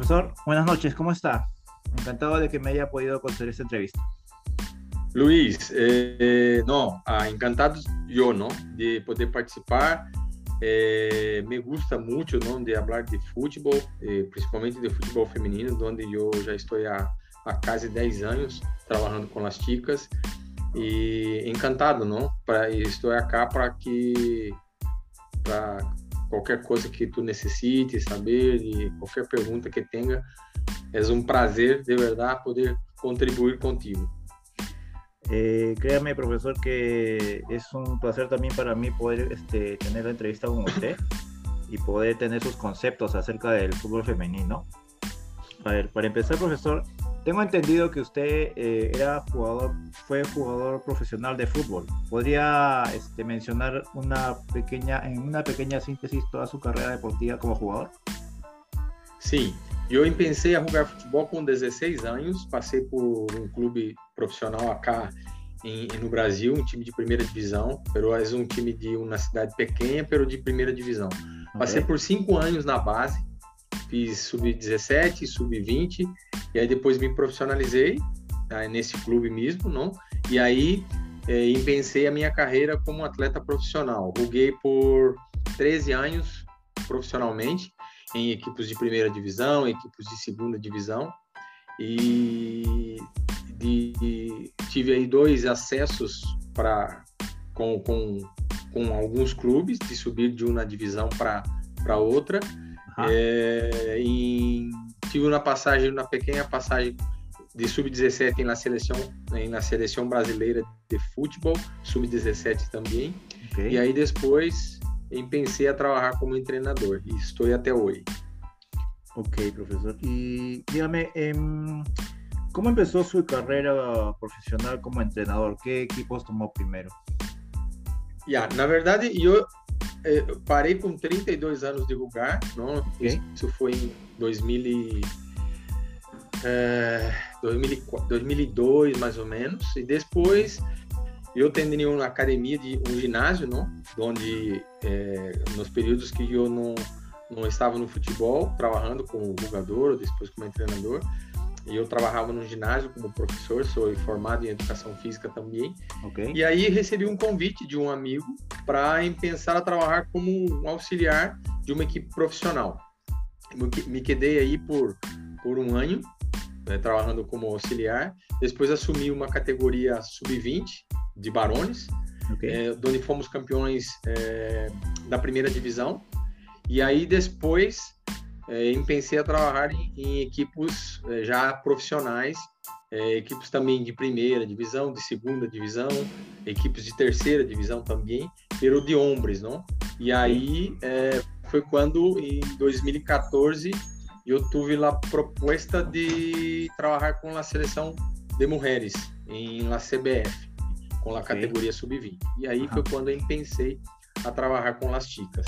Profesor, buenas noches, ¿cómo está? Encantado de que me haya podido conceder esta entrevista. Luiz, eh, não, ah, encantado eu, não, de poder participar. Eh, me gusta muito, não, de falar de futebol, eh, principalmente de futebol feminino, onde eu já estou há, há quase 10 anos trabalhando com as chicas e encantado, não, para estou aqui para que para qualquer coisa que tu necessite saber e qualquer pergunta que tenha, é um prazer de verdade poder contribuir contigo. Eh, créame, profesor, que es un placer también para mí poder este, tener la entrevista con usted y poder tener sus conceptos acerca del fútbol femenino. Para empezar, profesor, tengo entendido que usted eh, era jugador, fue jugador profesional de fútbol. ¿Podría este, mencionar una pequeña, en una pequeña síntesis toda su carrera deportiva como jugador? Sim, eu empecei a jogar futebol com 16 anos, passei por um clube profissional acá em, no Brasil, um time de primeira divisão, pero é um time de uma cidade pequena, pero de primeira divisão. Passei por cinco anos na base, fiz sub-17, sub-20, e aí depois me profissionalizei tá, nesse clube mesmo, não? E aí é, a minha carreira como atleta profissional. Joguei por 13 anos profissionalmente, em equipes de primeira divisão, equipes de segunda divisão e de, de, tive aí dois acessos para com, com, com alguns clubes de subir de uma divisão para para outra uhum. é, em, tive uma passagem uma pequena passagem de sub-17 na seleção na seleção brasileira de futebol sub-17 também okay. e aí depois pensei a trabalhar como treinador e estou até hoje. Ok, professor. E dígame, eh, ¿cómo empezó su carrera profesional como entrenador? ¿Qué equipos tomó primero? Yeah, na verdade, eu eh, parei com 32 anos de jogar, não? Okay. Isso foi em 2000 eh, 2002, mais ou menos, e depois eu terminei uma academia de um ginásio, não? Onde é, nos períodos que eu não não estava no futebol, trabalhando como jogador, depois como treinador, e eu trabalhava no ginásio como professor, sou formado em educação física também. Okay. E aí recebi um convite de um amigo para pensar a trabalhar como um auxiliar de uma equipe profissional. Me quedei aí por por um ano né, trabalhando como auxiliar. Depois assumi uma categoria sub-20 de Barões, okay. é, onde fomos campeões é, da primeira divisão. E aí depois é, pensei a trabalhar em, em equipes é, já profissionais, é, equipes também de primeira divisão, de segunda divisão, equipes de terceira divisão também, pero de hombres, não? E aí é, foi quando em 2014 eu tive a proposta de trabalhar com a seleção de mulheres em la CBF com a categoria sub-20. E aí foi quando eu pensei a trabalhar com as chicas.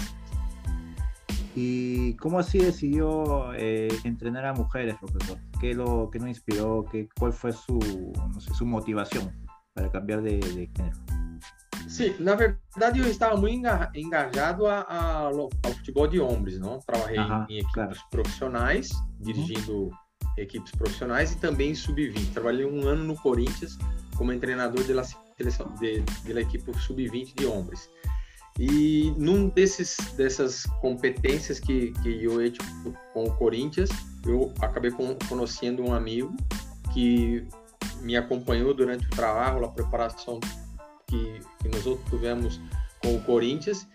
¿Y cómo así decidió eh, entrenar a mujeres, profesor? ¿Qué lo que nos inspiró? Qué, ¿Cuál fue su, no sé, su motivación para cambiar de, de género? Sim, na verdade eu estava muito engajado a, a, ao futebol de homens, não? Trabalhei em equipes claro. profissionais, dirigindo uhum. equipes profissionais e também em sub-20. Trabalhei um ano no Corinthians como treinador da seleção de, de equipe sub-20 de homens. E num desses dessas competências que, que eu tive com o Corinthians, eu acabei conhecendo um amigo que me acompanhou durante o trabalho, a preparação que, que nós outros tivemos com o Corinthians.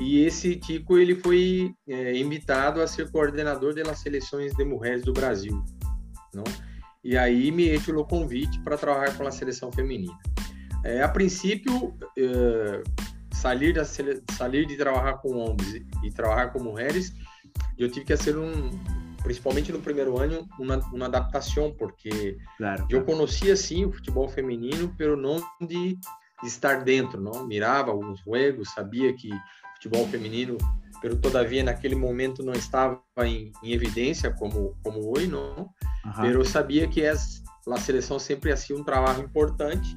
E esse Tico ele foi é, invitado a ser coordenador das seleções de mulheres do Brasil, não? E aí me o convite para trabalhar com a seleção feminina. É, a princípio, é, sair, da, sair de trabalhar com homens e trabalhar com mulheres, eu tive que fazer um, principalmente no primeiro ano, uma, uma adaptação, porque claro, eu conhecia sim o futebol feminino, pelo não de, de estar dentro, não mirava alguns jogos, sabia que futebol feminino, pero todavia naquele momento não estava em, em evidência como como hoje, não. Uhum. eu sabia que as, a seleção sempre assim um trabalho importante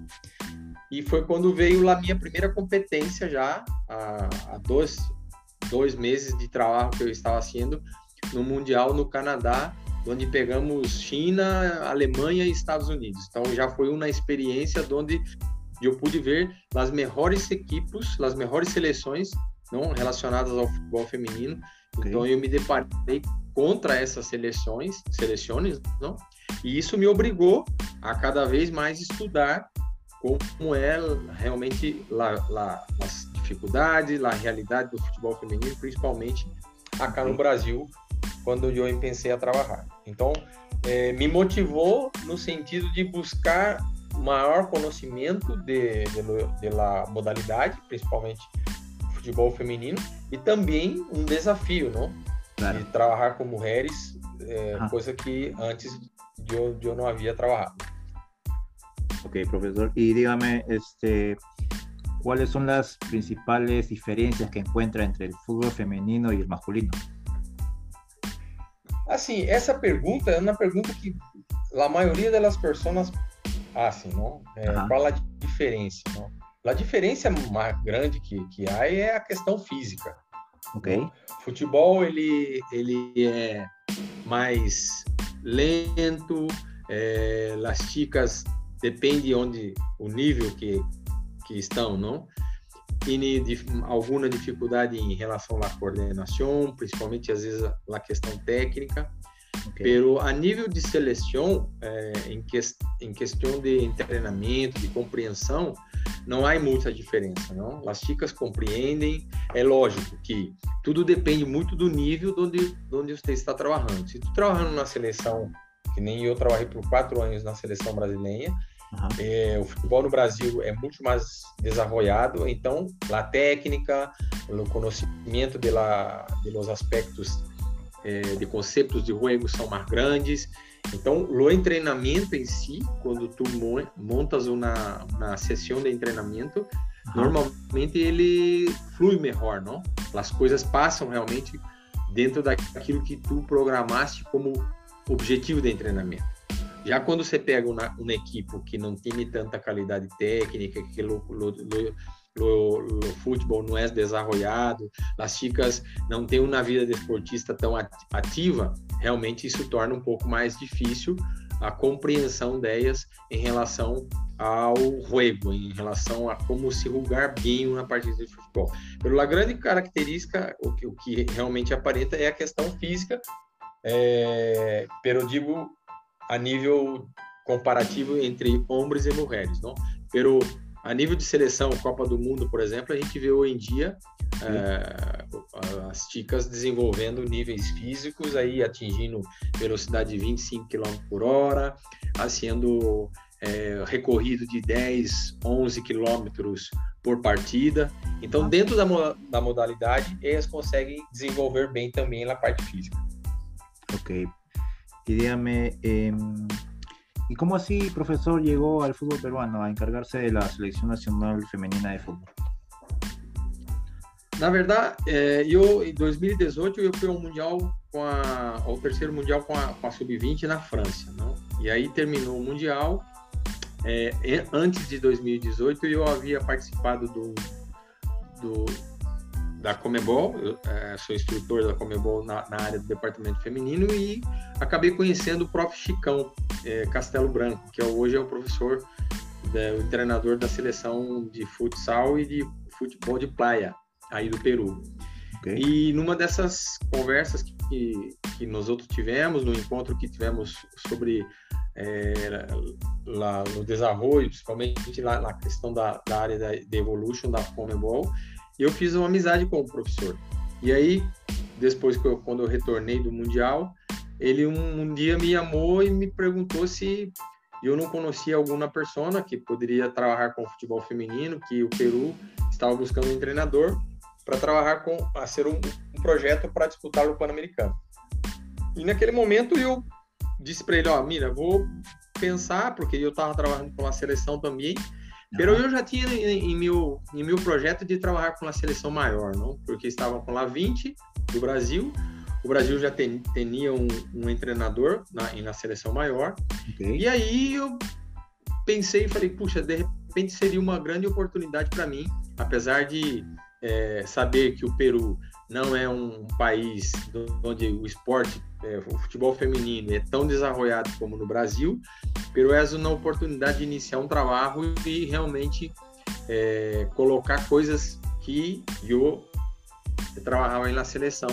e foi quando veio a minha primeira competência já, há, há dois, dois meses de trabalho que eu estava fazendo no Mundial no Canadá, onde pegamos China, Alemanha e Estados Unidos. Então já foi uma experiência onde eu pude ver as melhores equipes, as melhores seleções não relacionadas ao futebol feminino. Okay. Então eu me deparei contra essas seleções, seleções, não? E isso me obrigou a cada vez mais estudar como é realmente lá, lá, as dificuldades, a realidade do futebol feminino, principalmente acá no Brasil, quando eu pensei a trabalhar. Então, é, me motivou no sentido de buscar maior conhecimento de, de, de la modalidade, principalmente futebol feminino, e também um desafio, não? Claro. De trabalhar com mulheres, é, coisa que antes eu, eu não havia trabalhado. Ok, profesor. Y dígame, este, ¿cuáles son las principales diferencias que encuentra entre el fútbol femenino y el masculino? Assim, essa pergunta é uma pergunta que a maioria das pessoas fazem, não? É, Qual a diferença, não? A diferença mais grande que, que há é a questão física. Ok. O futebol, ele, ele é mais lento, é, as chicas depende onde o nível que, que estão, não? Tem alguma dificuldade em relação à coordenação, principalmente às vezes a questão técnica. Okay. Pero a nível de seleção, é, em, que, em questão de treinamento, de compreensão, não há muita diferença, não? As chicas compreendem, é lógico que tudo depende muito do nível de onde, de onde você está trabalhando. Se tu trabalhando na seleção, que nem eu trabalhei por quatro anos na seleção brasileira, Uhum. É, o futebol no Brasil é muito mais desenvolvido, então a técnica, o conhecimento de, la, de los aspectos é, de conceitos de jogo são mais grandes. Então, o treinamento em si, quando tu montas uma, uma sessão de treinamento, normalmente ele flui melhor, não? As coisas passam realmente dentro daquilo que tu programaste como objetivo de treinamento. Já quando você pega uma, uma equipe que não tem tanta qualidade técnica, que o, o, o, futebol não é desenvolvido, as chicas não têm uma vida de esportista tão ativa, realmente isso torna um pouco mais difícil a compreensão delas em relação ao jogo, em relação a como se julgar bem uma partida de futebol. Pela grande característica, o que, o que realmente aparenta é a questão física, é, pero digo a nível comparativo entre homens e mulheres, não? Pero a nível de seleção, Copa do Mundo, por exemplo, a gente vê hoje em dia é, as chicas desenvolvendo níveis físicos, aí atingindo velocidade de 25 km por hora, sendo é, recorrido de 10, 11 quilômetros por partida. Então, dentro da, da modalidade, elas conseguem desenvolver bem também na parte física. Ok, Y dígame, eh, ¿y cómo así, profesor, llegó al fútbol peruano a encargarse de la selección nacional femenina de fútbol? Na verdade, eu em 2018 eu fui ao mundial a, ao terceiro mundial com a, a sub-20 na França, não? E aí terminou o mundial. É, antes de 2018 eu havia participado do, do da Comebol, eu é, sou instrutor da Comebol na, na, área do departamento feminino e acabei conhecendo o prof. Chicão é, Castelo Branco, que é, hoje é o professor, é, o treinador da seleção de futsal e de futebol de praia aí do Peru. Okay. E numa dessas conversas que, que nós outros tivemos, no encontro que tivemos sobre é, lá no desenvolvimento, principalmente lá na questão da, da área da, de evolution da Comebol, e eu fiz uma amizade com o professor. E aí, depois que eu, quando eu retornei do mundial, ele um, um dia me chamou e me perguntou se eu não conhecia alguma pessoa que poderia trabalhar com futebol feminino, que o Peru estava buscando um treinador para trabalhar com a ser um, um projeto para disputar o Pan-Americano. E naquele momento eu disse para ele, ó, mira, vou pensar porque eu estava trabalhando com a seleção também Pero eu já tinha em, em, meu, em meu projeto de trabalhar com a seleção maior, não? Porque estava com lá 20 do Brasil. O Brasil já ten, tinha um, um treinador na, na seleção maior. Okay. E aí eu pensei e falei, puxa, de repente seria uma grande oportunidade para mim, apesar de é, saber que o Peru não é um país onde o esporte, é, o futebol feminino é tão desarrollado como no Brasil, Peru é uma oportunidade de iniciar um trabalho e realmente é, colocar coisas que eu trabalhava na seleção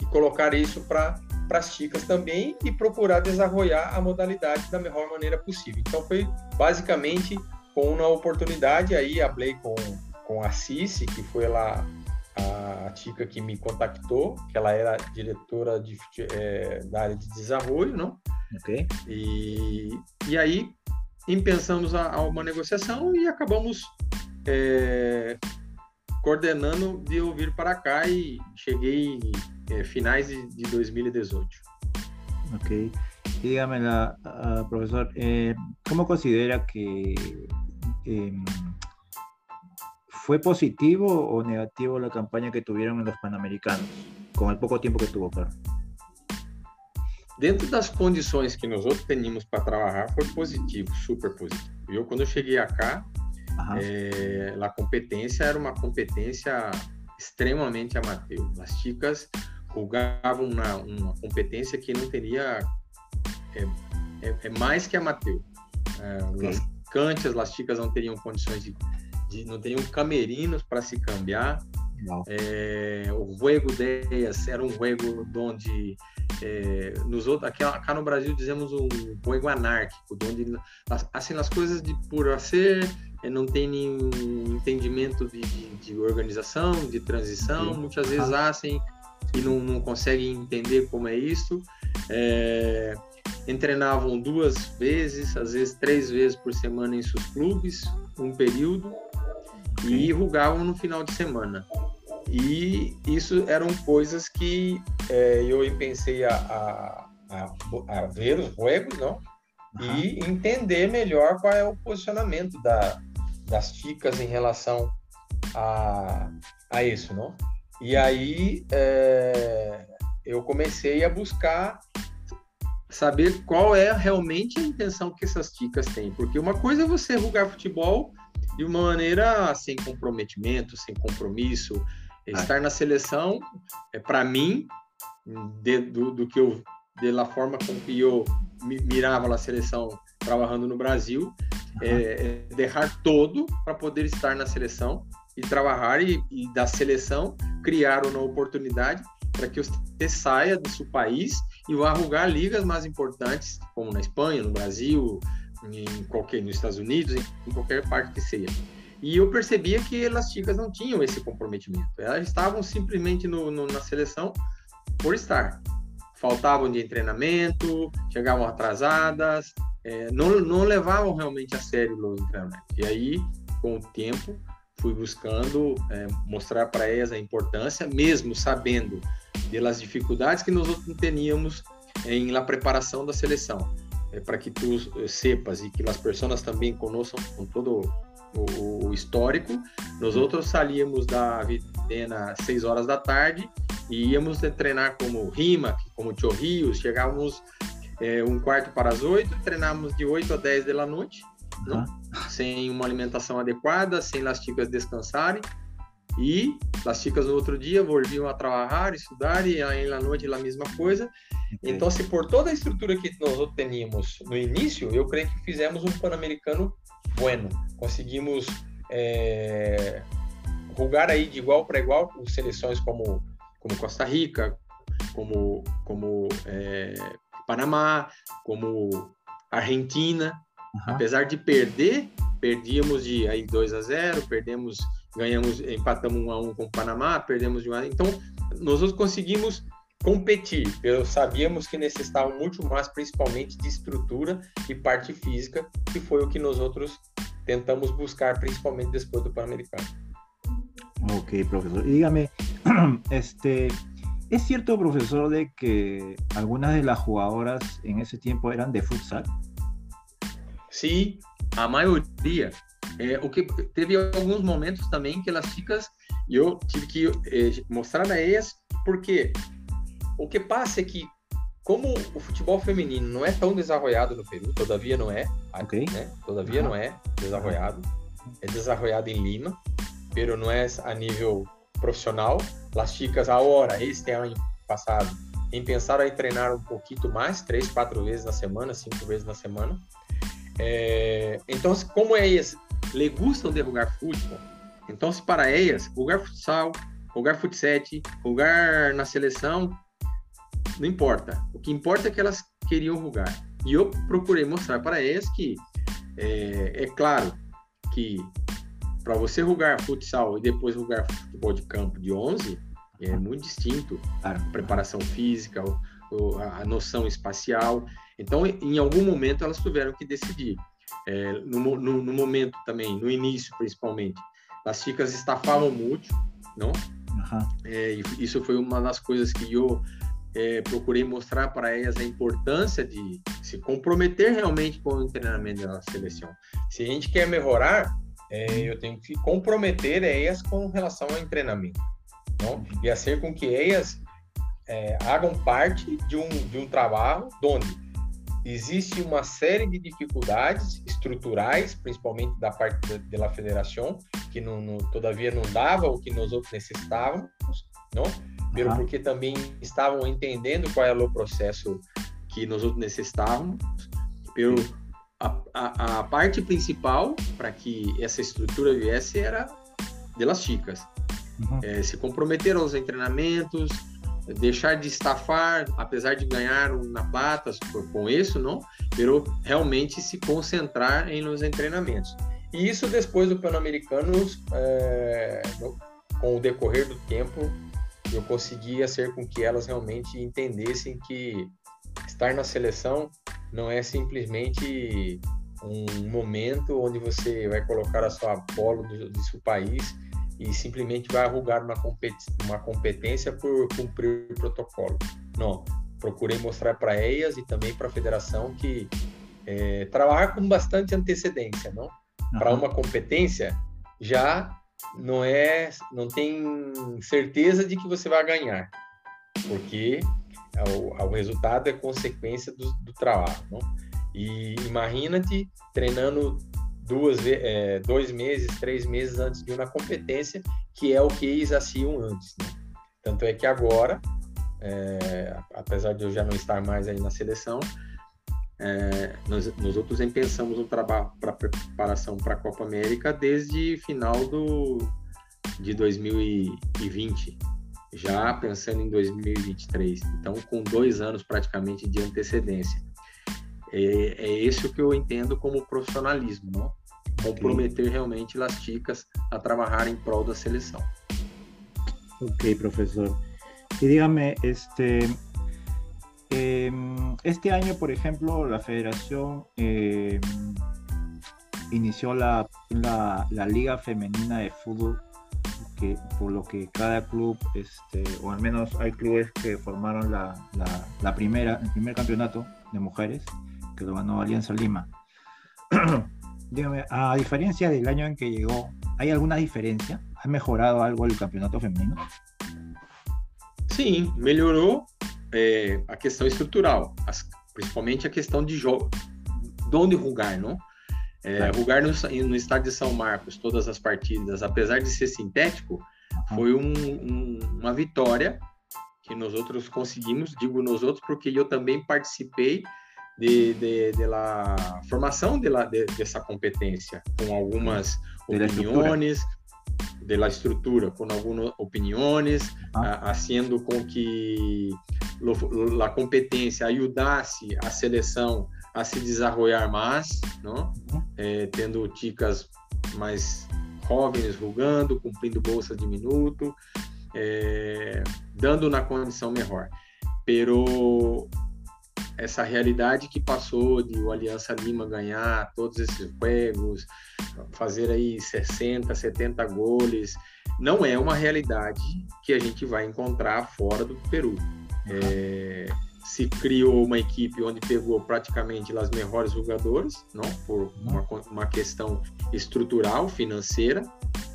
e colocar isso para as chicas também e procurar desenvolver a modalidade da melhor maneira possível. Então foi basicamente com uma oportunidade aí, falei com, com a Cici, que foi lá a Tica que me contactou, que ela era diretora de, é, da área de desenvolvimento, não? Ok. E, e aí pensamos a, a uma negociação e acabamos é, coordenando de eu vir para cá e cheguei em é, finais de, de 2018. Ok. Dígame, la, uh, profesor, eh, ¿cómo considera que eh, ¿Fue positivo o negativo la campaña que tuvieron en los Panamericanos, com o pouco tempo que tuvo, claro? Dentro das condições que nós outros teníamos para trabalhar, foi positivo, super positivo. Eu, quando eu cheguei cá, é, a competência era uma competência extremamente amateur. As chicas julgavam uma, uma competência que não teria. É, é, é mais que amateur. É, okay. As canchas, as chicas não teriam condições de de, não teriam camerinos para se cambiar. É, o juego delas era um juego onde é, nos outros, aqui, aqui, no Brasil dizemos um juego anárquico, onde assim as coisas de por ser é, não tem nenhum entendimento de, de, de organização, de transição, Sim. muitas vezes assim e não, não conseguem entender como é isso. É, entrenavam duas vezes, às vezes três vezes por semana em seus clubes, um período e rugavam no final de semana. E isso eram coisas que é, eu pensei a, a, a, a, ver os jogos, não? Uhum. E entender melhor qual é o posicionamento da, das chicas em relação a, a isso, não? E aí é, eu comecei a buscar saber qual é realmente a intenção que essas chicas têm, porque uma coisa é você rugar futebol de uma maneira sem comprometimento, sem compromisso. Ah. Estar na seleção, é para mim, de, do, do, que eu, da forma com que eu mirava na seleção trabalhando no Brasil, uhum. é, é deixar todo para poder estar na seleção e trabalhar e, e da seleção criar uma oportunidade para que você saia do seu país e vá jogar ligas mais importantes, como na Espanha, no Brasil, em qualquer nos Estados Unidos, em, qualquer parte que seja. E eu percebia que elas chicas não tinham esse comprometimento. Elas estavam simplesmente no, no, na seleção por estar. Faltavam de treinamento, chegavam atrasadas, é, não, não levavam realmente a sério o treinamento. E aí, com o tempo, fui buscando é, mostrar para elas a importância, mesmo sabendo das dificuldades que nós outros teníamos em la preparação da seleção é, para que tu eh, sepas e que as pessoas também conheçam com todo o, o, histórico. Nós outros salíamos da Videna às 6 horas da tarde e íamos treinar como Rima, como Chorrios, chegávamos é, um quarto para as 8, treinávamos de 8 a 10 da noite, uhum. sem uma alimentação adequada, sem as chicas descansarem. E as chicas no outro dia volviam a trabalhar, estudar, e aí na noite a mesma coisa. Então, se por toda a estrutura que nós teníamos no início, eu creio que fizemos um Pan-Americano bueno. Conseguimos é, rugar aí de igual para igual com seleções como, como Costa Rica, como, como é, Panamá, como Argentina. Uhum. Apesar de perder, perdíamos de aí 2 a 0, perdemos, ganhamos, empatamos 1 a 1 com o Panamá, perdemos de 1 a 1. Então, nós conseguimos competir. Eu sabíamos que necessitavam muito mais, principalmente de estrutura e parte física, que foi o que nós outros tentamos buscar, principalmente depois do Pan-Americano. Ok, profesor. Dígame, este, ¿es cierto, profesor, de que algunas de las jugadoras en ese tiempo eran de futsal? Sim, a maioria. É, o que teve alguns momentos também que elas chicas eu tive que é, mostrar a elas porque o que passa é que, como o futebol feminino não é tão desarrollado no Peru, todavia não é, okay. né? todavia uhum. não é desarrollado, é desarrollado em Lima, pero não é a nível profissional. Las chicas agora, este ano passado, em pensar em treinar um pouquinho mais, três, quatro vezes na semana, cinco vezes na semana. É, então, como elas le gustam de jogar futebol, então se para elas jogar futsal, jogar futsal, jogar na seleção, não importa. O que importa é que elas queriam jogar. E eu procurei mostrar para elas que é, é claro que para você jogar futsal e depois jogar futebol de campo de 11 é muito distinto a preparação física, a noção espacial. Então, em algum momento, elas tiveram que decidir. É, no, no, no, momento também, no início principalmente, as chicas estafavam muito, não? Uhum. É, isso foi uma das coisas que eu é, procurei mostrar para elas a importância de se comprometer realmente com o treinamento da seleção. Se a gente quer melhorar, é, eu tenho que comprometer elas com relação ao treinamento, não? E fazer com que elas é, hagam parte de um, de um trabalho onde existe uma série de dificuldades estruturais, principalmente da parte da, federação, que não, não, todavia não dava o que nós outros necessitávamos, não? Pelo uhum. porque também estavam entendendo qual era o processo que nós outros necessitávamos, pelo a, a, a parte principal para que essa estrutura viesse era de las chicas. Uhum. É, se comprometer aos treinamentos, deixar de estafar, apesar de ganhar na plata com isso, não, pero realmente se concentrar em nos treinamentos. E isso depois do Pan-Americano, é, com o decorrer do tempo, eu conseguia ser com que elas realmente entendessem que estar na seleção não é simplesmente um momento onde você vai colocar a sua polo do, do seu país e simplesmente vai arrugar uma, uma competência por cumprir o protocolo. Não, procurei mostrar para elas e também para a federação que é, trabalhar com bastante antecedência, não? Uhum. Para uma competência já não é, não tem certeza de que você vai ganhar, porque o, o resultado é consequência do, do trabalho, não? E imagina-te treinando duas, é, dois meses, três meses antes de uma competência, que é o que eles antes. Né? Tanto é que agora, é, apesar de eu já não estar mais aí na seleção, é, nós, nós outros pensamos no trabalho para preparação para a Copa América desde final do, de 2020, já pensando em 2023. Então, com dois anos praticamente de antecedência. É, é esse o que eu entendo como profissionalismo, não? Comprometer okay. realmente as chicas a trabalhar em prol da seleção. Ok, profesor. Y dígame, este, eh, este año, por ejemplo, la federación eh, inició la, la, la, Liga Femenina de Fútbol, que, por lo que cada club, este, o al menos hay clubes que formaron la, la primera, el primer campeonato de mujeres, que lo ganó Alianza Lima. dígame, a diferencia del año en que llegó, ¿hay alguna diferencia? ¿Ha mejorado algo el campeonato femenino? Sim, melhorou é, a questão estrutural, as, principalmente a questão de jogo, de onde rugar, não? É, rugar no, no estádio de São Marcos, todas as partidas, apesar de ser sintético, foi um, um, uma vitória que nós outros conseguimos, digo nós outros porque eu também participei de, de, de la formação de la, de, dessa competência, com algumas opiniões, de la estrutura, com algumas opiniões, ah. haciendo com que a competência ajudasse a seleção a se desenvolver mais, não? É, tendo ticas mais jovens rugando, cumprindo bolsa de minuto, é, dando na condição melhor. Pero essa realidade que passou de o Aliança Lima ganhar todos esses jogos, fazer aí 60, 70 goles, não é uma realidade que a gente vai encontrar fora do Peru. É, se criou uma equipe onde pegou praticamente as melhores jogadoras, não por uma, uma questão estrutural, financeira,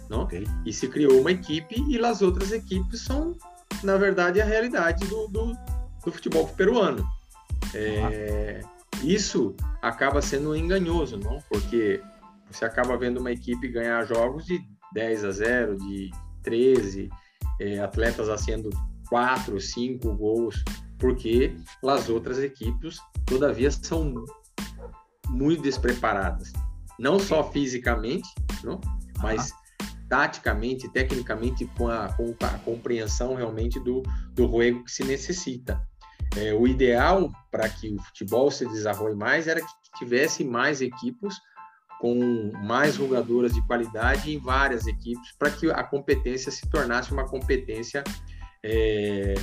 não? Okay. e se criou uma equipe e as outras equipes são, na verdade, a realidade do, do, do futebol peruano. É, isso acaba sendo enganhoso, não? Porque você acaba vendo uma equipe ganhar jogos de 10 a 0, de 13, é, atletas fazendo quatro, cinco gols, porque as outras equipes, todavia, são muito despreparadas. Não só fisicamente, não? mas taticamente, tecnicamente, com a, com a compreensão realmente do, do jogo que se necessita. É, o ideal para que o futebol se desenvolva mais era que tivesse mais equipes com mais jogadoras de qualidade em várias equipes para que a competência se tornasse uma competência é,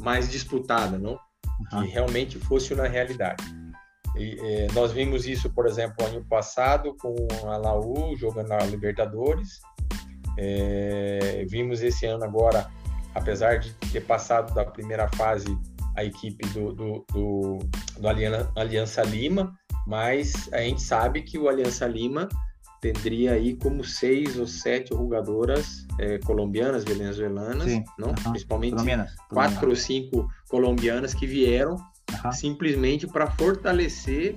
mais disputada, não? Uhum. Que realmente fosse uma realidade. E, é, nós vimos isso, por exemplo, ano passado com a Laú jogando na Libertadores. É, vimos esse ano agora, apesar de ter passado da primeira fase a equipe do, do, do, do Aliança Lima, mas a gente sabe que o Aliança Lima teria aí como seis ou sete jogadoras é, colombianas, venezuelanas, Sim. não? Uhum. principalmente colombianas. quatro ou cinco colombianas que vieram uhum. simplesmente para fortalecer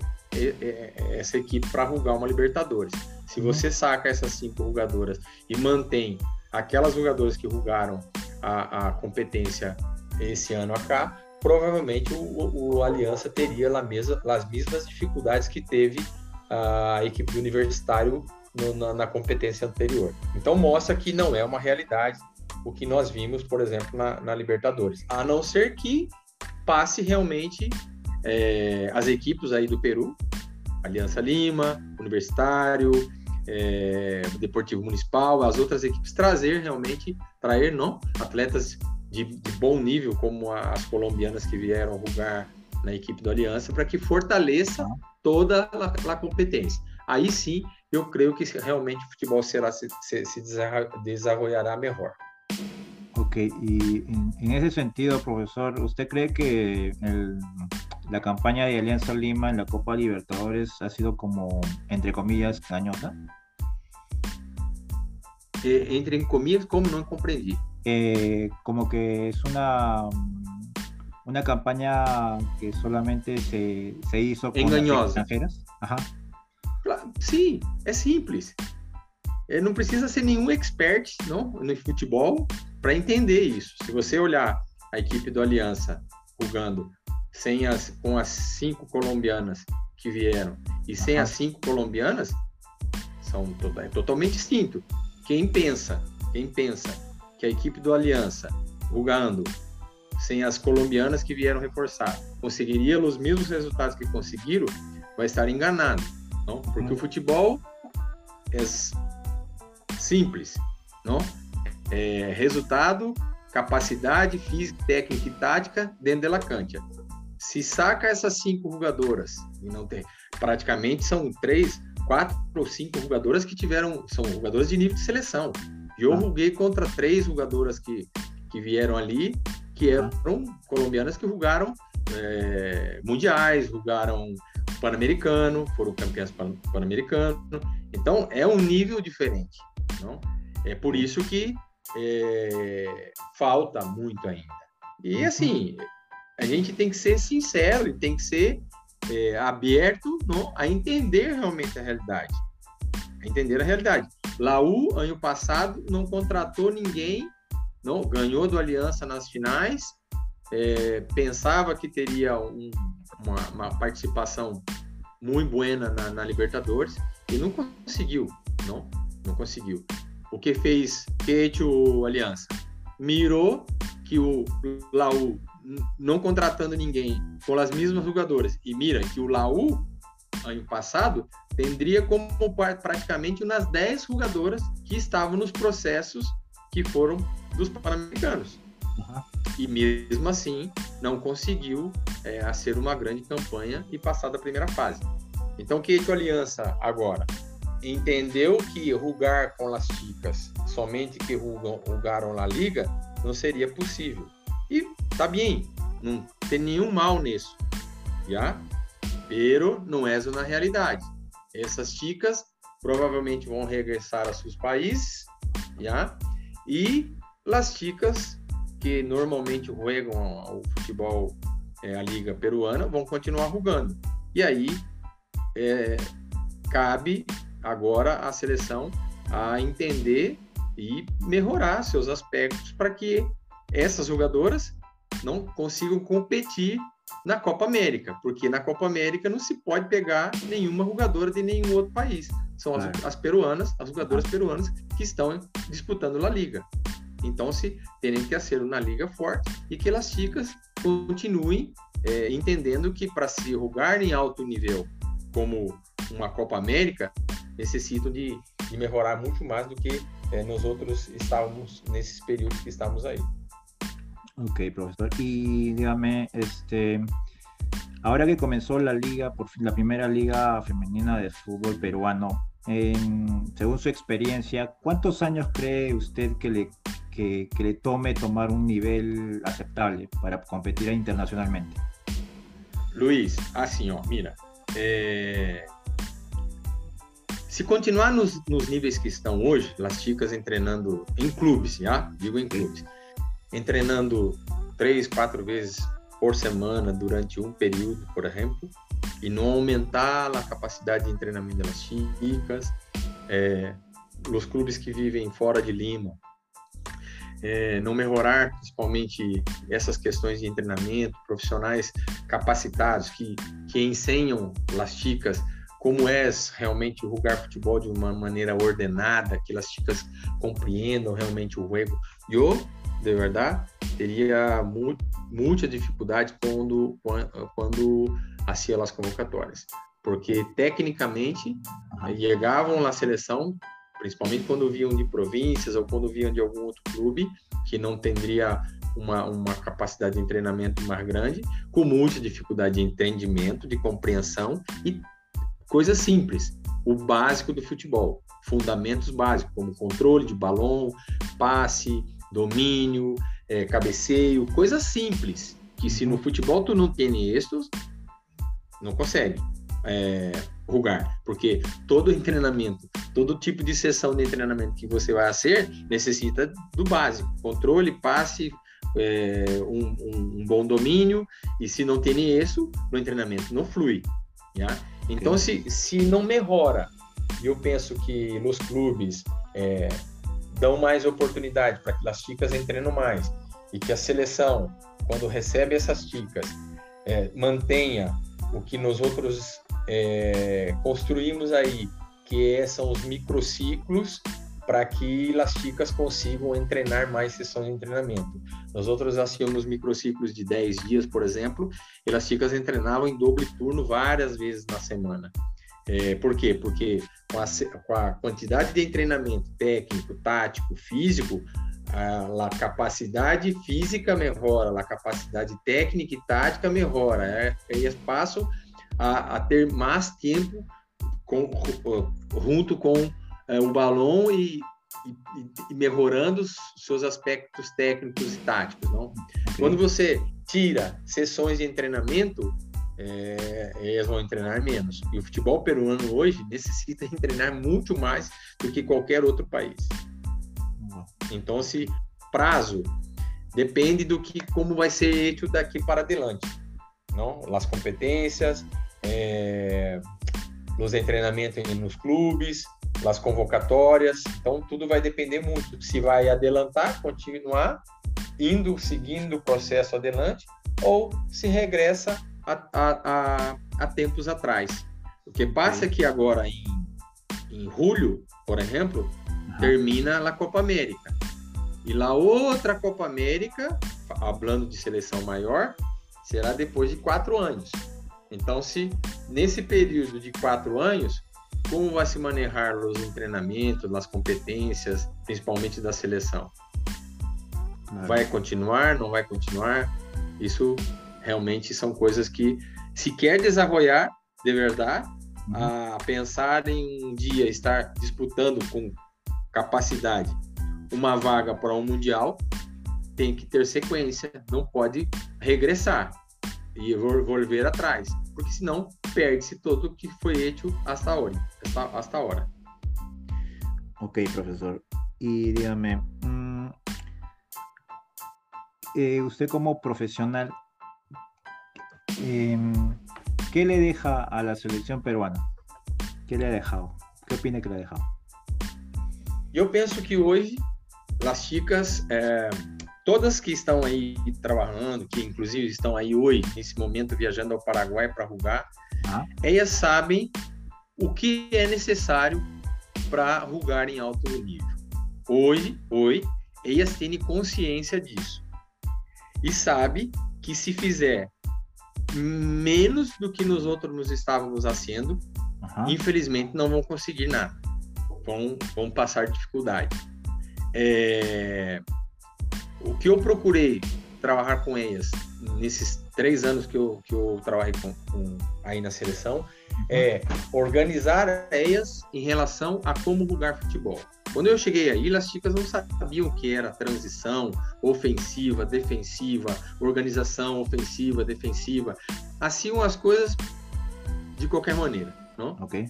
essa equipe para rugar uma Libertadores. Se você saca essas cinco jogadoras e mantém aquelas jogadoras que rugaram a, a competência esse ano acá, provavelmente o, o Aliança teria lá mesa, as mesmas dificuldades que teve a equipe do Universitário no, na, na, competência anterior. Então mostra que não é uma realidade o que nós vimos, por exemplo, na, na Libertadores. A não ser que passe realmente é, as equipes aí do Peru, Aliança Lima, Universitário, é, Deportivo Municipal, as outras equipes trazer realmente, trazer não, atletas de, de bom nível, como as colombianas que vieram jogar na equipe do Aliança, para que fortaleça toda a, a, competência. Aí sim, eu creio que realmente o futebol será se, se, se desenvolverá melhor. Ok, y en, en, ese sentido, profesor, ¿usted cree que el, la campaña de Alianza Lima en la Copa Libertadores ha sido como, entre comillas, engañosa? Eh, entre comillas, ¿cómo? No comprendí. Eh, como que es una una campaña que solamente se, se hizo con Engañosa. extranjeras. Ajá. Sim, é simples. É, não precisa ser nenhum expert não, no futebol para entender isso. Se você olhar a equipe do Aliança jogando sem as, com as cinco colombianas que vieram e sem as cinco colombianas, são é totalmente distinto. Quem pensa, quem pensa que a equipe do Aliança, jogando sem as colombianas que vieram reforçar, conseguiria os mesmos resultados que conseguiram, vai estar enganado. Não? Porque o futebol é simples. Não? É resultado, capacidade física, técnica e tática dentro da cancha. Se saca essas cinco jogadoras, e não tem, praticamente são três, quatro ou cinco jogadoras que tiveram, são jogadoras de nível de seleção. Eu ah. joguei contra três jogadoras que, que vieram ali, que eram colombianas que jogaram é, mundiais, jogaram pan-americano, foram campeãs pan-americano. Então é um nível diferente. Não? É por isso que é, falta muito ainda. E uhum. assim, a gente tem que ser sincero e tem que ser é, aberto a entender realmente a realidade. Entender a realidade. Laú, ano passado, não contratou ninguém, não ganhou do Aliança nas finais, é, pensava que teria um, uma, uma, participação muito boa na, na, Libertadores e não conseguiu, não, não conseguiu. O que fez Kate o Aliança? Mirou que o Laú, não contratando ninguém com as mesmas jogadoras, e mira que o Laú, ano passado, teria como praticamente umas 10 jogadoras que estavam nos processos que foram dos Pan-Americanos. Uhum. E mesmo assim, não conseguiu é, ser uma grande campanha e passar da primeira fase. Então, que a Aliança agora entendeu que rugar com as chicas, somente que rugam, rugaram na liga, não seria possível. E tá bem, não tem nenhum mal nisso, já? Pero não é na realidade. Essas chicas provavelmente vão regressar a seus países, já? E as chicas que normalmente jogam o futebol, é, a liga peruana, vão continuar jogando. E aí é, cabe agora a seleção a entender e melhorar seus aspectos para que essas jogadoras não consigam competir na Copa América, porque na Copa América não se pode pegar nenhuma jogadora de nenhum outro país. São as, as peruanas, as jogadoras peruanas que estão disputando a Liga. Então, se terem que ser na Liga forte e que as chicas continuem é, entendendo que para se jogar em alto nível, como uma Copa América, necessitam de, de melhorar muito mais do que é, nos outros estávamos nesses períodos que estávamos aí. Ok, profesor. Y dígame, este, ahora que comenzó la liga, por fin, la primera liga femenina de fútbol peruano, según su experiencia, ¿cuántos años cree usted que le, que, le tome tomar un nivel aceptable para competir internacionalmente? Luis, assim, ó, mira, é... se continuar nos, nos níveis que estão hoje, as chicas treinando em clubes, já? Digo em clubes treinando três, quatro vezes por semana durante um período, por exemplo, e não aumentar a capacidade de treinamento das chicas, é, os clubes que vivem fora de Lima, é, não melhorar principalmente essas questões de treinamento, profissionais capacitados que, que ensinam as chicas como é realmente jogar futebol de uma maneira ordenada, que as chicas compreendam realmente o jogo. Eu de verdade, teria muita dificuldade quando, quando hacía as convocatórias, porque tecnicamente chegavam na seleção, principalmente quando vinham de províncias ou quando vinham de algum outro clube que não teria uma, uma capacidade de treinamento mais grande, com muita dificuldade de entendimento, de compreensão e coisas simples, o básico do futebol, fundamentos básicos, como controle de balão, passe, domínio, é, cabeceio, coisas simples, que se no futebol tu não tem estes, não consegue é, jogar, porque todo treinamento, todo tipo de sessão de treinamento que você vai fazer necessita do básico, controle, passe, é, um, um, um, bom domínio, e se não tem isso, no treinamento não flui. Já? Então, se, se não melhora, eu penso que nos clubes é, dão mais oportunidade para que as chicas entrenem mais e que a seleção, quando recebe essas chicas, é, mantenha o que nós outros é, construímos aí, que é, são os microciclos para que as chicas consigam treinar mais sessões de treinamento. Nós outros hacíamos microciclos de 10 dias, por exemplo, e as chicas treinavam em doble turno várias vezes na semana. É, por quê? Porque com a, com a, quantidade de treinamento técnico, tático, físico, a, a, capacidade física melhora, a capacidade técnica e tática melhora. É, eles passam a, a, ter mais tempo com, junto com é, o balão e, e, e, melhorando os seus aspectos técnicos e táticos. Não? Quando você tira sessões de treinamento, é, eles vão treinar menos. E o futebol peruano hoje necessita treinar muito mais do que qualquer outro país. Então, se prazo depende do que como vai ser feito daqui para adelante, não? As competências, é, nos treinamentos nos clubes, as convocatórias. Então, tudo vai depender muito se vai adelantar, continuar indo, seguindo o processo adelante, ou se regressa a, a, a, tempos atrás. O que passa é que agora, em, em julho, por exemplo, termina a Copa América. E lá outra Copa América, falando de seleção maior, será depois de quatro anos. Então, se nesse período de quatro anos, como vai se manejar os treinamentos, as competências, principalmente da seleção? Vai continuar? Não vai continuar? Isso realmente são coisas que se quer desenvolver de verdade, uhum. a pensar em um dia estar disputando com capacidade uma vaga para um mundial, tem que ter sequência, não pode regressar e volver atrás, porque senão perde-se todo o que foi feito hasta agora. Hasta, hora. Ok, professor. E dígame, hum, eh, você como profissional Eh, ¿Qué le deja a la selección peruana? ¿Qué le ha dejado? ¿Qué opina que le ha dejado? Eu penso que hoje Las Chicas, é, todas que estão aí trabalhando, que inclusive estão aí hoje, nesse momento, viajando ao Paraguai para rugar, ah. elas sabem o que é necessário para rugar em alto nível. Hoje, hoje, elas têm consciência disso. E sabe que se fizer menos do que nós outros nos estávamos fazendo, uhum. infelizmente não vão conseguir nada. Vão, vão passar dificuldade. É... O que eu procurei trabalhar com elas nesses três anos que eu, que eu trabalhei com, com aí na seleção é organizar elas em relação a como jogar futebol. Quando eu cheguei aí, as chicas não sabiam o que era transição, ofensiva, defensiva, organização ofensiva, defensiva. Assim as coisas de qualquer maneira. Não? Ok.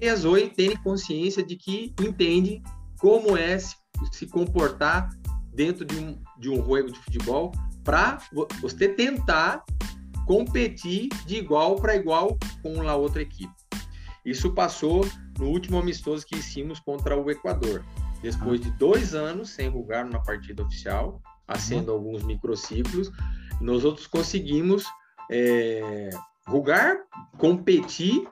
Elas hoje têm consciência de que entende como é se, se comportar dentro de um, de um jogo de futebol para você tentar competir de igual para igual com a outra equipe. Isso passou no último amistoso que hicimos contra o Equador. Depois de dois anos sem jogar na partida oficial, acendo uhum. alguns microciclos, nós outros conseguimos é, jogar, competir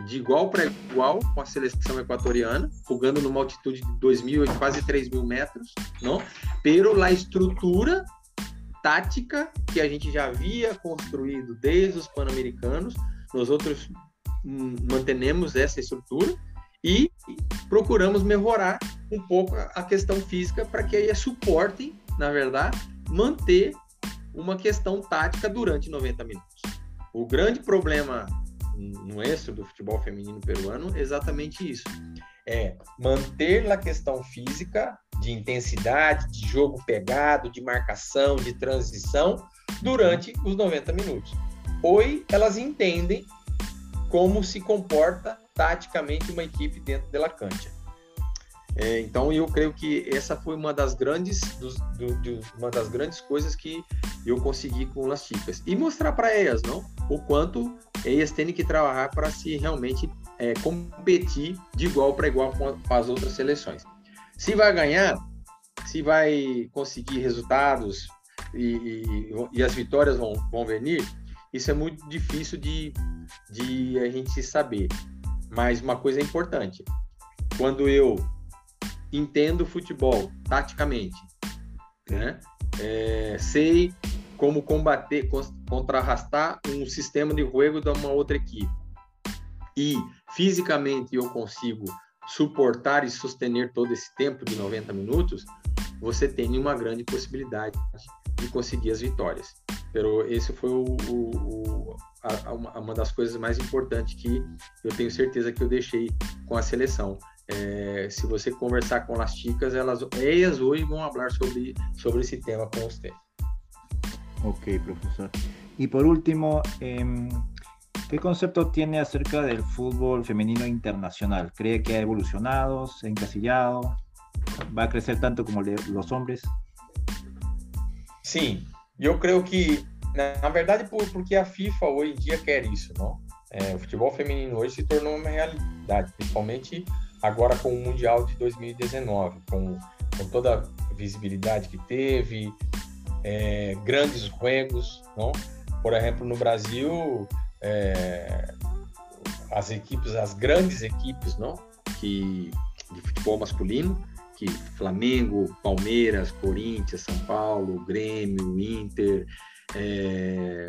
de igual para igual com a seleção equatoriana, jogando numa altitude de 2.000 e quase 3.000 mil metros, não? Pero a estrutura tática que a gente já havia construído desde os pan-americanos, nós outros hum, mantenemos essa estrutura e procuramos melhorar um pouco a questão física para que aí suportem, na verdade, manter uma questão tática durante 90 minutos. O grande problema no eixo do futebol feminino peruano exatamente isso. É manter a questão física de intensidade, de jogo pegado, de marcação, de transição durante os 90 minutos. Oi, elas entendem como se comporta taticamente uma equipe dentro da cancha. É, então eu creio que essa foi uma das grandes dos, do, do, uma das grandes coisas que eu consegui com as chicas e mostrar para elas não o quanto elas têm que trabalhar para se realmente é, competir de igual para igual com, com as outras seleções se vai ganhar se vai conseguir resultados e, e, e as vitórias vão, vão venir isso é muito difícil de, de a gente saber mas uma coisa é importante quando eu entendo futebol taticamente, né? É, sei como combater, contrarrestar um sistema de jogo de uma outra equipe. E fisicamente eu consigo suportar e sustener todo esse tempo de 90 minutos, você tem uma grande possibilidade de conseguir as vitórias. Pero esse foi o, o, o a, uma das coisas mais importantes que eu tenho certeza que eu deixei com a seleção. É, se você conversar com as chicas, elas, ellas hoje vão falar sobre, sobre esse tema com você. Ok, professor. E por último, eh, ¿qué concepto tiene acerca del fútbol femenino internacional? ¿Cree que ha evolucionado, se ha encasillado? ¿Va a crecer tanto como los hombres? Sim, eu creio que, na verdade, por, porque a FIFA hoje em dia quer isso, não? É, o futebol feminino se tornou uma realidade, principalmente agora com o Mundial de 2019, com, com toda a visibilidade que teve, é, grandes jogos, não? Por exemplo, no Brasil, é, as equipes, as grandes equipes, não? Que de futebol masculino, que Flamengo, Palmeiras, Corinthians, São Paulo, Grêmio, Inter, é,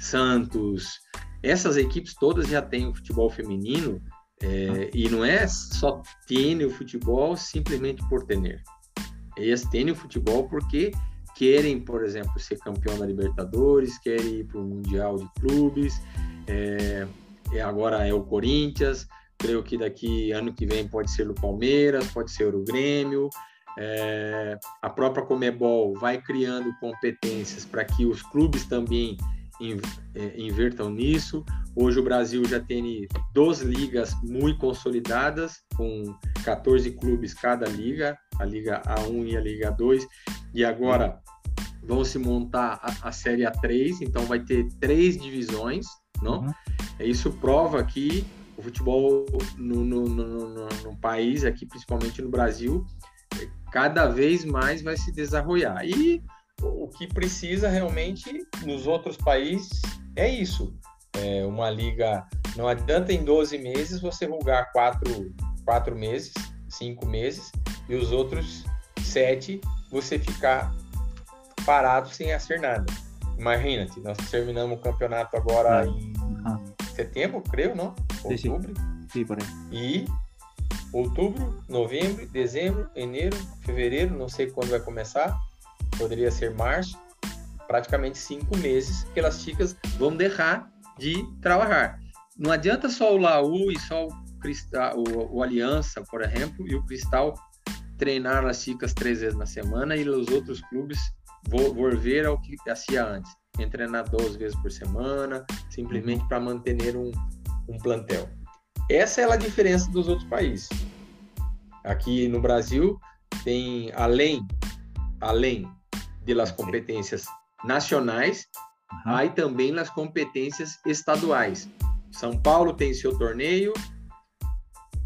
Santos, essas equipes todas já têm o futebol feminino é, e não é só ter o futebol simplesmente por ter. Eles têm o futebol porque querem, por exemplo, ser campeão da Libertadores, querem ir para o Mundial de Clubes, é, e agora é o Corinthians, creio que daqui ano que vem pode ser o Palmeiras, pode ser o Grêmio, é, a própria Comebol vai criando competências para que os clubes também é, invertam nisso. Hoje o Brasil já tem duas ligas muito consolidadas, com 14 clubes cada liga, a Liga A1 e a Liga A2, e agora vão se montar a, a Série A3, então vai ter três divisões, não? Uhum. Isso prova que o futebol no, no, no, no, no país, aqui principalmente no Brasil, cada vez mais vai se desarrollar. E o que precisa realmente nos outros países é isso. É uma liga. Não adianta em 12 meses você rugar quatro, quatro meses, cinco meses, e os outros sete você ficar parado sem fazer nada. Imagina-te, nós terminamos o campeonato agora ah. em ah. setembro, creio, não? Outubro. Sim, sim por aí. E outubro, novembro, dezembro, janeiro, fevereiro, não sei quando vai começar, poderia ser março, praticamente cinco meses que as chicas vão deixar de trabalhar. Não adianta só o Laú e só o, Cristal, o, o Aliança, por exemplo, e o Cristal treinar as chicas três vezes na semana e os outros clubes volver ao que hacía antes, treinar duas vezes por semana, simplesmente para manter um, um plantel. Essa é a diferença dos outros países. Aqui no Brasil tem além além de las competências nacionais, uhum. aí também as competências estaduais. São Paulo tem seu torneio,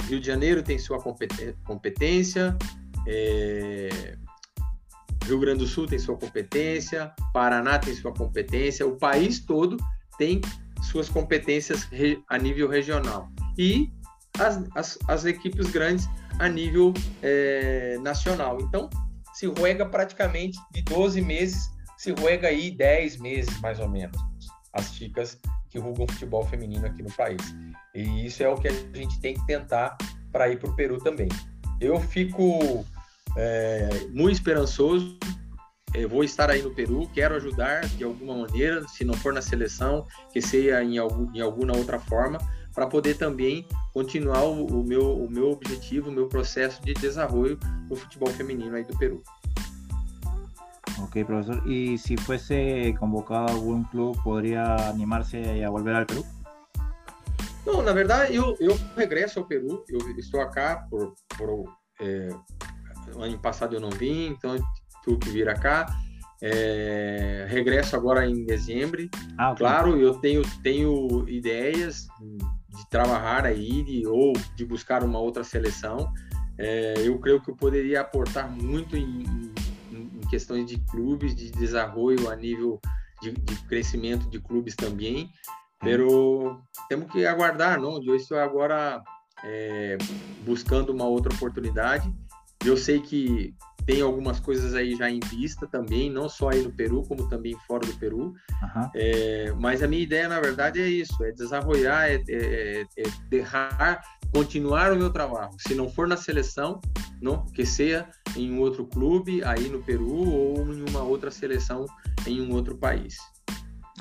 Rio de Janeiro tem sua competência, é... Rio Grande do Sul tem sua competência, Paraná tem sua competência, o país todo tem suas competências a nível regional. E as, as, as equipes grandes a nível é, nacional. Então, se ruega praticamente de 12 meses, se ruega aí 10 meses mais ou menos, as chicas que rugam futebol feminino aqui no país. E isso é o que a gente tem que tentar para ir para o Peru também. Eu fico é, muito esperançoso. Eu vou estar aí no Peru, quero ajudar de alguma maneira, se não for na seleção, que seja em, algum, em alguma outra forma, para poder também continuar o, o, meu, o meu objetivo, o meu processo de desenvolvimento no futebol feminino aí do Peru. Ok, professor. ¿Y si fuese convocado a algún club, podría animarse a volver al Perú? Não, na verdade, eu, eu regresso ao Peru. Eu estou acá por, por é, ano passado eu não vim, então tive que vir acá. É, regresso agora em dezembro. Ah. Claro, eu tenho, tenho ideias de trabalhar aí de, ou de buscar uma outra seleção. É, eu creio que eu poderia aportar muito em, em, em questões de clubes, de desenvolvimento a nível de, de, crescimento de clubes também. Pero temos que aguardar, não? Eu estou agora é, buscando uma outra oportunidade. Eu sei que tem algumas coisas aí já em vista também, não só aí no Peru, como também fora do Peru. Uhum. É, mas a minha ideia, na verdade, é isso: é desenvolver, é, é, é deixar continuar o meu trabalho. Se não for na seleção, não, que seja em um outro clube aí no Peru ou em uma outra seleção em um outro país.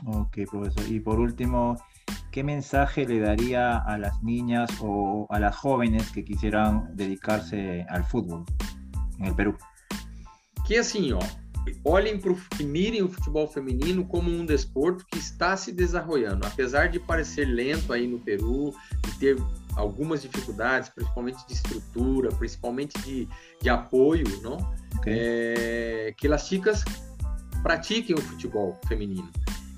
Ok, profesor. Y por último, ¿qué mensaje le daría a las niñas o a las jóvenes que quisieran dedicarse al fútbol en el Perú? Que assim, ó, olhem para que mirem o futebol feminino como um desporto que está se desenvolvendo, apesar de parecer lento aí no Peru, de ter algumas dificuldades, principalmente de estrutura, principalmente de, de apoio, não? Okay. É, que as chicas pratiquem o futebol feminino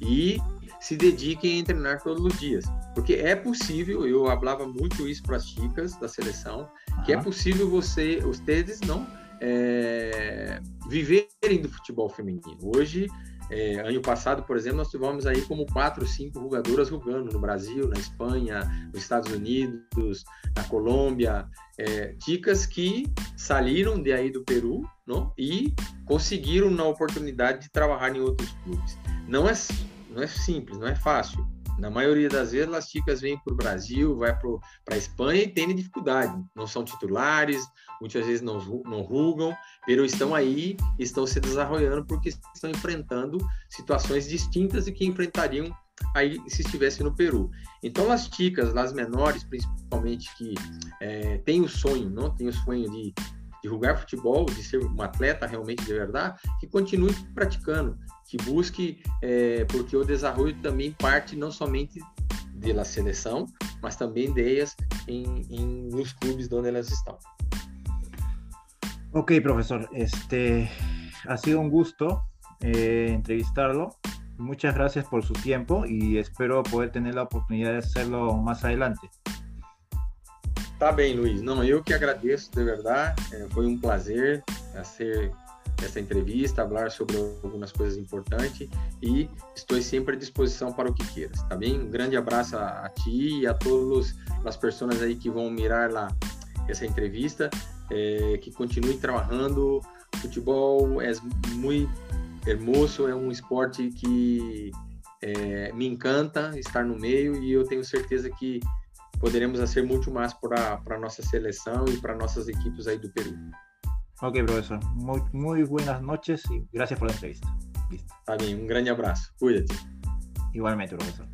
e se dediquem a treinar todos os dias, porque é possível. Eu falava muito isso para as chicas da seleção, uhum. que é possível você, vocês não é, viverem do futebol feminino. Hoje, é, ano passado, por exemplo, nós tivemos aí como quatro, cinco jogadoras jogando no Brasil, na Espanha, nos Estados Unidos, na Colômbia, é, dicas que saíram de aí do Peru não? e conseguiram na oportunidade de trabalhar em outros clubes. Não é, não é simples, não é fácil. Na maioria das vezes, as chicas vêm para o Brasil, vai para a Espanha e têm dificuldade. Não são titulares, muitas vezes não, não rugam, mas estão aí, estão se desenvolvendo porque estão enfrentando situações distintas e que enfrentariam aí se estivesse no Peru. Então, as chicas, as menores, principalmente, que é, têm o sonho, não tem o sonho de, de jogar futebol, de ser um atleta realmente de verdade, que continue praticando, que busque, é, porque o desenvolvimento também parte não somente da seleção, mas também delas em, em, nos clubes onde elas estão. Ok, profesor, este ha sido un gusto eh, entrevistarlo. Muchas gracias por su tiempo y espero poder tener la oportunidad de hacerlo más adelante. Tá bem, Luiz. Não, eu que agradeço, de verdade. É, foi um prazer ser essa entrevista, falar sobre algumas coisas importantes e estou sempre à disposição para o que queiras, tá bem? Um grande abraço a, a ti e a todas as pessoas aí que vão mirar lá essa entrevista, é, que continue trabalhando. Futebol é muito hermoso, é um esporte que é, me encanta estar no meio e eu tenho certeza que poderemos fazer muito mais para a nossa seleção e para nossas equipes aí do Peru. Ok, profesor. Muy, muy buenas noches y gracias por la entrevista. Listo. Está bien, un gran abrazo. Cuídate. Igualmente, profesor.